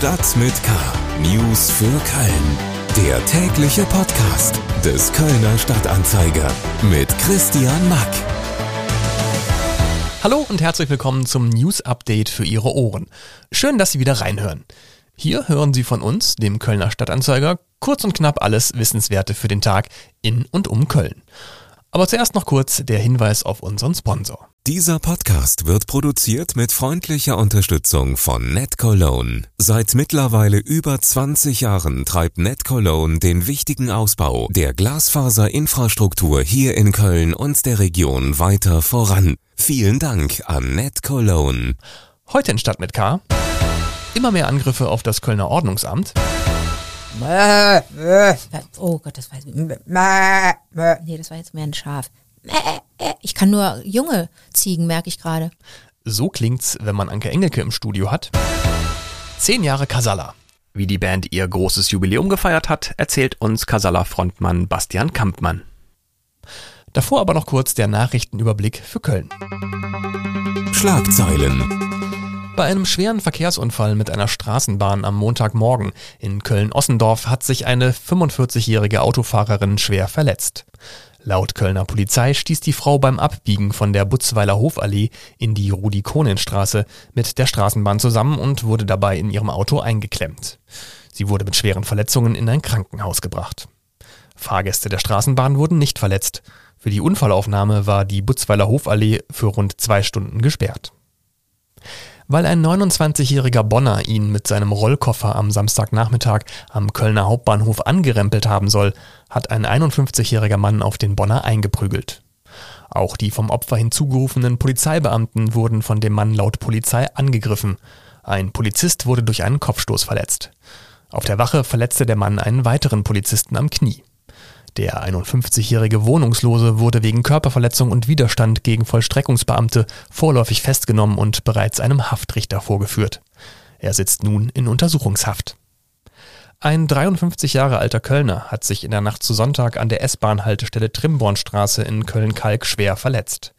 Stadt mit K. News für Köln. Der tägliche Podcast des Kölner Stadtanzeiger mit Christian Mack. Hallo und herzlich willkommen zum News Update für Ihre Ohren. Schön, dass Sie wieder reinhören. Hier hören Sie von uns, dem Kölner Stadtanzeiger, kurz und knapp alles Wissenswerte für den Tag in und um Köln. Aber zuerst noch kurz der Hinweis auf unseren Sponsor. Dieser Podcast wird produziert mit freundlicher Unterstützung von NetCologne. Seit mittlerweile über 20 Jahren treibt NetCologne den wichtigen Ausbau der Glasfaserinfrastruktur hier in Köln und der Region weiter voran. Vielen Dank an NetCologne. Heute in Stadt mit K. Immer mehr Angriffe auf das Kölner Ordnungsamt. Oh Gott, das war jetzt. Nee, das war jetzt mehr ein Schaf. Ich kann nur junge Ziegen, merke ich gerade. So klingt's, wenn man Anke Engelke im Studio hat. Zehn Jahre Casalla. Wie die Band ihr großes Jubiläum gefeiert hat, erzählt uns Casalla-Frontmann Bastian Kampmann. Davor aber noch kurz der Nachrichtenüberblick für Köln. Schlagzeilen. Bei einem schweren Verkehrsunfall mit einer Straßenbahn am Montagmorgen in Köln-Ossendorf hat sich eine 45-jährige Autofahrerin schwer verletzt. Laut Kölner Polizei stieß die Frau beim Abbiegen von der Butzweiler Hofallee in die Rudi-Konen-Straße mit der Straßenbahn zusammen und wurde dabei in ihrem Auto eingeklemmt. Sie wurde mit schweren Verletzungen in ein Krankenhaus gebracht. Fahrgäste der Straßenbahn wurden nicht verletzt. Für die Unfallaufnahme war die Butzweiler Hofallee für rund zwei Stunden gesperrt. Weil ein 29-jähriger Bonner ihn mit seinem Rollkoffer am Samstagnachmittag am Kölner Hauptbahnhof angerempelt haben soll, hat ein 51-jähriger Mann auf den Bonner eingeprügelt. Auch die vom Opfer hinzugerufenen Polizeibeamten wurden von dem Mann laut Polizei angegriffen. Ein Polizist wurde durch einen Kopfstoß verletzt. Auf der Wache verletzte der Mann einen weiteren Polizisten am Knie. Der 51-jährige Wohnungslose wurde wegen Körperverletzung und Widerstand gegen Vollstreckungsbeamte vorläufig festgenommen und bereits einem Haftrichter vorgeführt. Er sitzt nun in Untersuchungshaft. Ein 53 Jahre alter Kölner hat sich in der Nacht zu Sonntag an der S-Bahn-Haltestelle Trimbornstraße in Köln-Kalk schwer verletzt.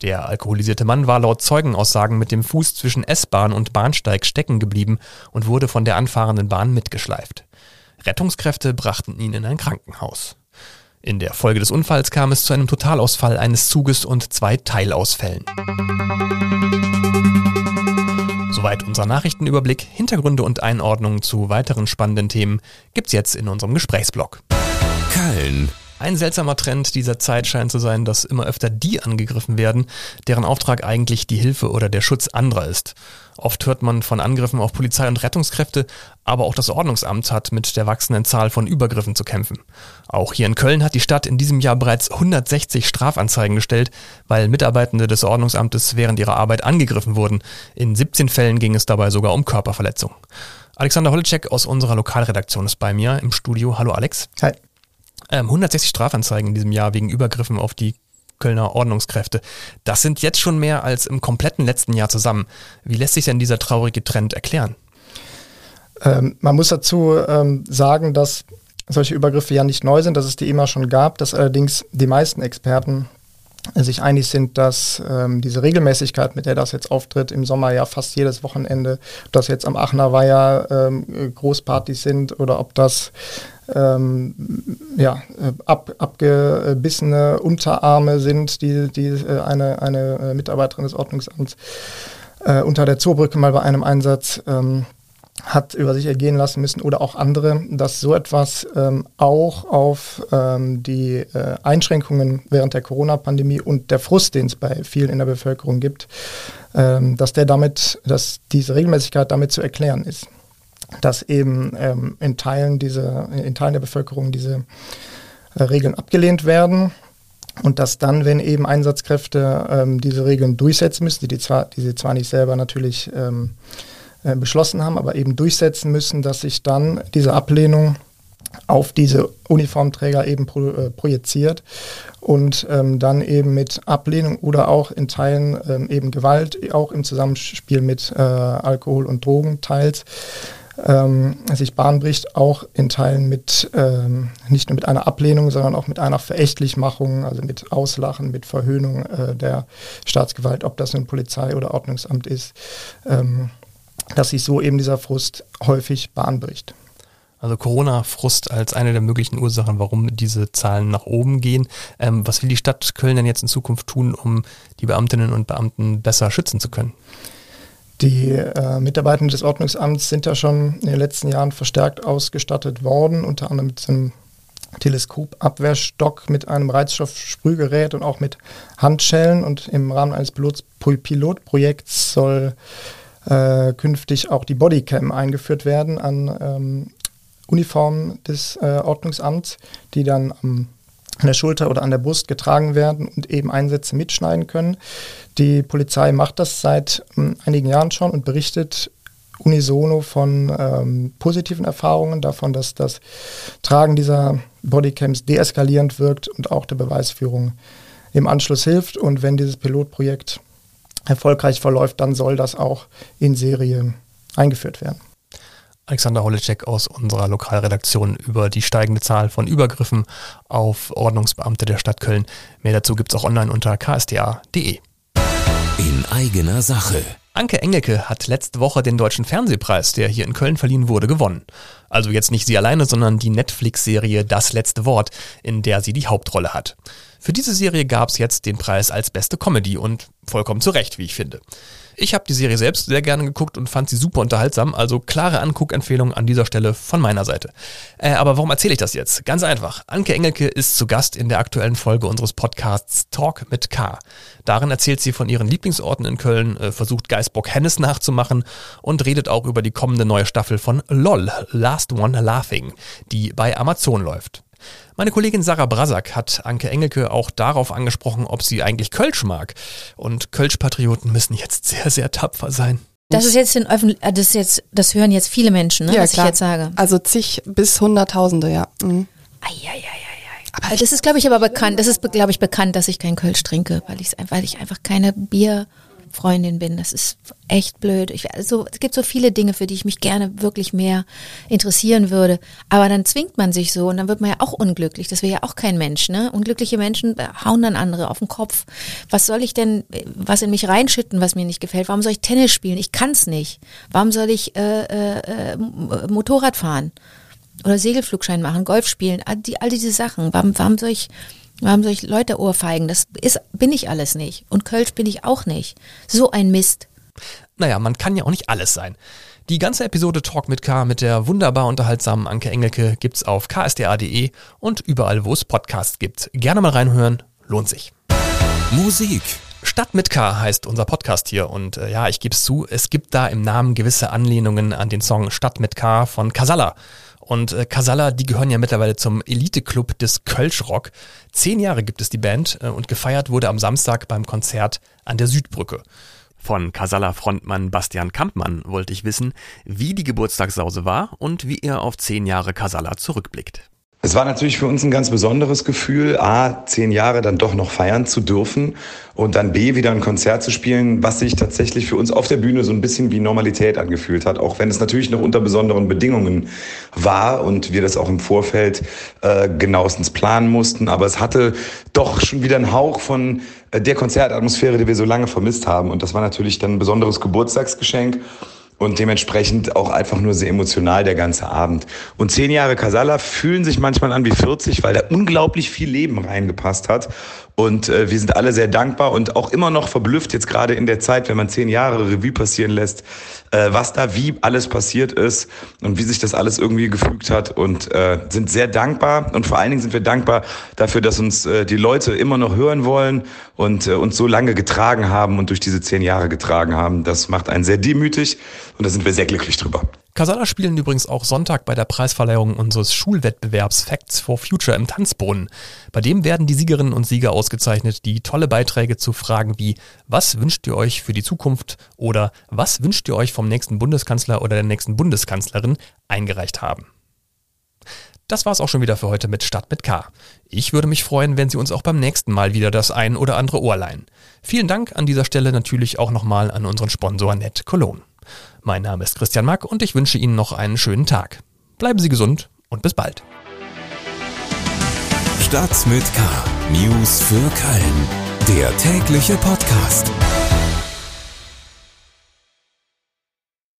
Der alkoholisierte Mann war laut Zeugenaussagen mit dem Fuß zwischen S-Bahn und Bahnsteig stecken geblieben und wurde von der anfahrenden Bahn mitgeschleift. Rettungskräfte brachten ihn in ein Krankenhaus. In der Folge des Unfalls kam es zu einem Totalausfall eines Zuges und zwei Teilausfällen. Soweit unser Nachrichtenüberblick. Hintergründe und Einordnungen zu weiteren spannenden Themen gibt's jetzt in unserem Gesprächsblock. Köln. Ein seltsamer Trend dieser Zeit scheint zu sein, dass immer öfter die angegriffen werden, deren Auftrag eigentlich die Hilfe oder der Schutz anderer ist. Oft hört man von Angriffen auf Polizei und Rettungskräfte, aber auch das Ordnungsamt hat mit der wachsenden Zahl von Übergriffen zu kämpfen. Auch hier in Köln hat die Stadt in diesem Jahr bereits 160 Strafanzeigen gestellt, weil Mitarbeitende des Ordnungsamtes während ihrer Arbeit angegriffen wurden. In 17 Fällen ging es dabei sogar um Körperverletzung. Alexander Holitschek aus unserer Lokalredaktion ist bei mir im Studio. Hallo Alex. Hi. 160 ähm, Strafanzeigen in diesem Jahr wegen Übergriffen auf die Kölner Ordnungskräfte. Das sind jetzt schon mehr als im kompletten letzten Jahr zusammen. Wie lässt sich denn dieser traurige Trend erklären? Ähm, man muss dazu ähm, sagen, dass solche Übergriffe ja nicht neu sind, dass es die immer schon gab, dass allerdings die meisten Experten sich einig sind, dass ähm, diese Regelmäßigkeit, mit der das jetzt auftritt, im Sommer ja fast jedes Wochenende, ob das jetzt am Aachener Weiher ähm, Großpartys sind oder ob das ähm, ja, ab, abgebissene Unterarme sind, die, die äh, eine, eine äh, Mitarbeiterin des Ordnungsamts äh, unter der Zoobrücke mal bei einem Einsatz ähm, hat über sich ergehen lassen müssen oder auch andere, dass so etwas ähm, auch auf ähm, die äh, Einschränkungen während der Corona-Pandemie und der Frust, den es bei vielen in der Bevölkerung gibt, ähm, dass der damit, dass diese Regelmäßigkeit damit zu erklären ist dass eben ähm, in, Teilen diese, in Teilen der Bevölkerung diese äh, Regeln abgelehnt werden und dass dann, wenn eben Einsatzkräfte ähm, diese Regeln durchsetzen müssen, die, die, zwar, die sie zwar nicht selber natürlich ähm, äh, beschlossen haben, aber eben durchsetzen müssen, dass sich dann diese Ablehnung auf diese Uniformträger eben pro, äh, projiziert und ähm, dann eben mit Ablehnung oder auch in Teilen ähm, eben Gewalt, auch im Zusammenspiel mit äh, Alkohol und Drogen teils, ähm, sich Bahn bricht, auch in Teilen mit ähm, nicht nur mit einer Ablehnung, sondern auch mit einer Verächtlichmachung, also mit Auslachen, mit Verhöhnung äh, der Staatsgewalt, ob das nun Polizei oder Ordnungsamt ist, ähm, dass sich so eben dieser Frust häufig Bahn bricht. Also Corona-Frust als eine der möglichen Ursachen, warum diese Zahlen nach oben gehen. Ähm, was will die Stadt Köln denn jetzt in Zukunft tun, um die Beamtinnen und Beamten besser schützen zu können? Die äh, Mitarbeiter des Ordnungsamts sind ja schon in den letzten Jahren verstärkt ausgestattet worden, unter anderem mit einem Teleskopabwehrstock, mit einem Reizstoffsprühgerät und auch mit Handschellen. Und im Rahmen eines Pilot Pilotprojekts soll äh, künftig auch die Bodycam eingeführt werden an ähm, Uniformen des äh, Ordnungsamts, die dann am an der Schulter oder an der Brust getragen werden und eben Einsätze mitschneiden können. Die Polizei macht das seit ähm, einigen Jahren schon und berichtet unisono von ähm, positiven Erfahrungen, davon, dass das Tragen dieser Bodycams deeskalierend wirkt und auch der Beweisführung im Anschluss hilft. Und wenn dieses Pilotprojekt erfolgreich verläuft, dann soll das auch in Serie eingeführt werden. Alexander Holecek aus unserer Lokalredaktion über die steigende Zahl von Übergriffen auf Ordnungsbeamte der Stadt Köln. Mehr dazu gibt es auch online unter ksda.de. In eigener Sache. Anke Engelke hat letzte Woche den Deutschen Fernsehpreis, der hier in Köln verliehen wurde, gewonnen. Also jetzt nicht sie alleine, sondern die Netflix-Serie Das letzte Wort, in der sie die Hauptrolle hat. Für diese Serie gab es jetzt den Preis als beste Comedy und vollkommen zu Recht, wie ich finde. Ich habe die Serie selbst sehr gerne geguckt und fand sie super unterhaltsam, also klare Anguckempfehlung an dieser Stelle von meiner Seite. Äh, aber warum erzähle ich das jetzt? Ganz einfach. Anke Engelke ist zu Gast in der aktuellen Folge unseres Podcasts Talk mit K. Darin erzählt sie von ihren Lieblingsorten in Köln, äh, versucht Geisbock Hennes nachzumachen und redet auch über die kommende neue Staffel von LOL, Last One Laughing, die bei Amazon läuft. Meine Kollegin Sarah Brasak hat Anke Engelke auch darauf angesprochen, ob sie eigentlich Kölsch mag. Und Kölsch-Patrioten müssen jetzt sehr, sehr tapfer sein. Das ist jetzt in Öffentlich äh, das ist jetzt, das hören jetzt viele Menschen, ne, ja, was klar. ich jetzt sage. Also zig bis Hunderttausende, ja. Mhm. Eieieiei. Aber das ist, glaube ich, aber bekannt. Das ist, glaube ich, bekannt, dass ich kein Kölsch trinke, weil ich, weil ich einfach keine Bierfreundin bin. Das ist echt blöd. Ich, also, es gibt so viele Dinge, für die ich mich gerne wirklich mehr interessieren würde. Aber dann zwingt man sich so und dann wird man ja auch unglücklich. Das wäre ja auch kein Mensch. Ne? Unglückliche Menschen hauen dann andere auf den Kopf. Was soll ich denn, was in mich reinschütten, was mir nicht gefällt? Warum soll ich Tennis spielen? Ich kann's nicht. Warum soll ich äh, äh, äh, Motorrad fahren? oder Segelflugschein machen, Golf spielen, all, die, all diese Sachen. Warum, warum soll ich, warum soll ich Leute ohrfeigen? Das ist, bin ich alles nicht. Und Kölsch bin ich auch nicht. So ein Mist. Naja, man kann ja auch nicht alles sein. Die ganze Episode Talk mit K mit der wunderbar unterhaltsamen Anke Engelke gibt's auf ksda.de und überall, wo es Podcasts gibt. Gerne mal reinhören, lohnt sich. Musik. Stadt mit K heißt unser Podcast hier und äh, ja, ich gebe es zu, es gibt da im Namen gewisse Anlehnungen an den Song Stadt mit K von Casalla. Und äh, Casalla, die gehören ja mittlerweile zum Elite-Club des Kölschrock. Zehn Jahre gibt es die Band äh, und gefeiert wurde am Samstag beim Konzert an der Südbrücke. Von Casalla-Frontmann Bastian Kampmann wollte ich wissen, wie die Geburtstagssause war und wie er auf zehn Jahre Casalla zurückblickt. Es war natürlich für uns ein ganz besonderes Gefühl, A, zehn Jahre dann doch noch feiern zu dürfen und dann B, wieder ein Konzert zu spielen, was sich tatsächlich für uns auf der Bühne so ein bisschen wie Normalität angefühlt hat, auch wenn es natürlich noch unter besonderen Bedingungen war und wir das auch im Vorfeld äh, genauestens planen mussten. Aber es hatte doch schon wieder einen Hauch von äh, der Konzertatmosphäre, die wir so lange vermisst haben. Und das war natürlich dann ein besonderes Geburtstagsgeschenk und dementsprechend auch einfach nur sehr emotional der ganze Abend. Und zehn Jahre Casalla fühlen sich manchmal an wie 40, weil da unglaublich viel Leben reingepasst hat. Und äh, wir sind alle sehr dankbar und auch immer noch verblüfft jetzt gerade in der Zeit, wenn man zehn Jahre Revue passieren lässt, äh, was da wie alles passiert ist und wie sich das alles irgendwie gefügt hat und äh, sind sehr dankbar und vor allen Dingen sind wir dankbar dafür, dass uns äh, die Leute immer noch hören wollen und äh, uns so lange getragen haben und durch diese zehn Jahre getragen haben. Das macht einen sehr demütig und da sind wir sehr glücklich drüber. Casala spielen übrigens auch Sonntag bei der Preisverleihung unseres Schulwettbewerbs Facts for Future im Tanzbrunnen. Bei dem werden die Siegerinnen und Sieger ausgezeichnet, die tolle Beiträge zu Fragen wie Was wünscht ihr euch für die Zukunft oder Was wünscht ihr euch vom nächsten Bundeskanzler oder der nächsten Bundeskanzlerin eingereicht haben. Das war's auch schon wieder für heute mit Stadt mit K. Ich würde mich freuen, wenn Sie uns auch beim nächsten Mal wieder das ein oder andere Ohr leihen. Vielen Dank an dieser Stelle natürlich auch nochmal an unseren Sponsor Net Cologne. Mein Name ist Christian Mack und ich wünsche Ihnen noch einen schönen Tag. Bleiben Sie gesund und bis bald. Stadt mit K. News für Köln. Der tägliche Podcast.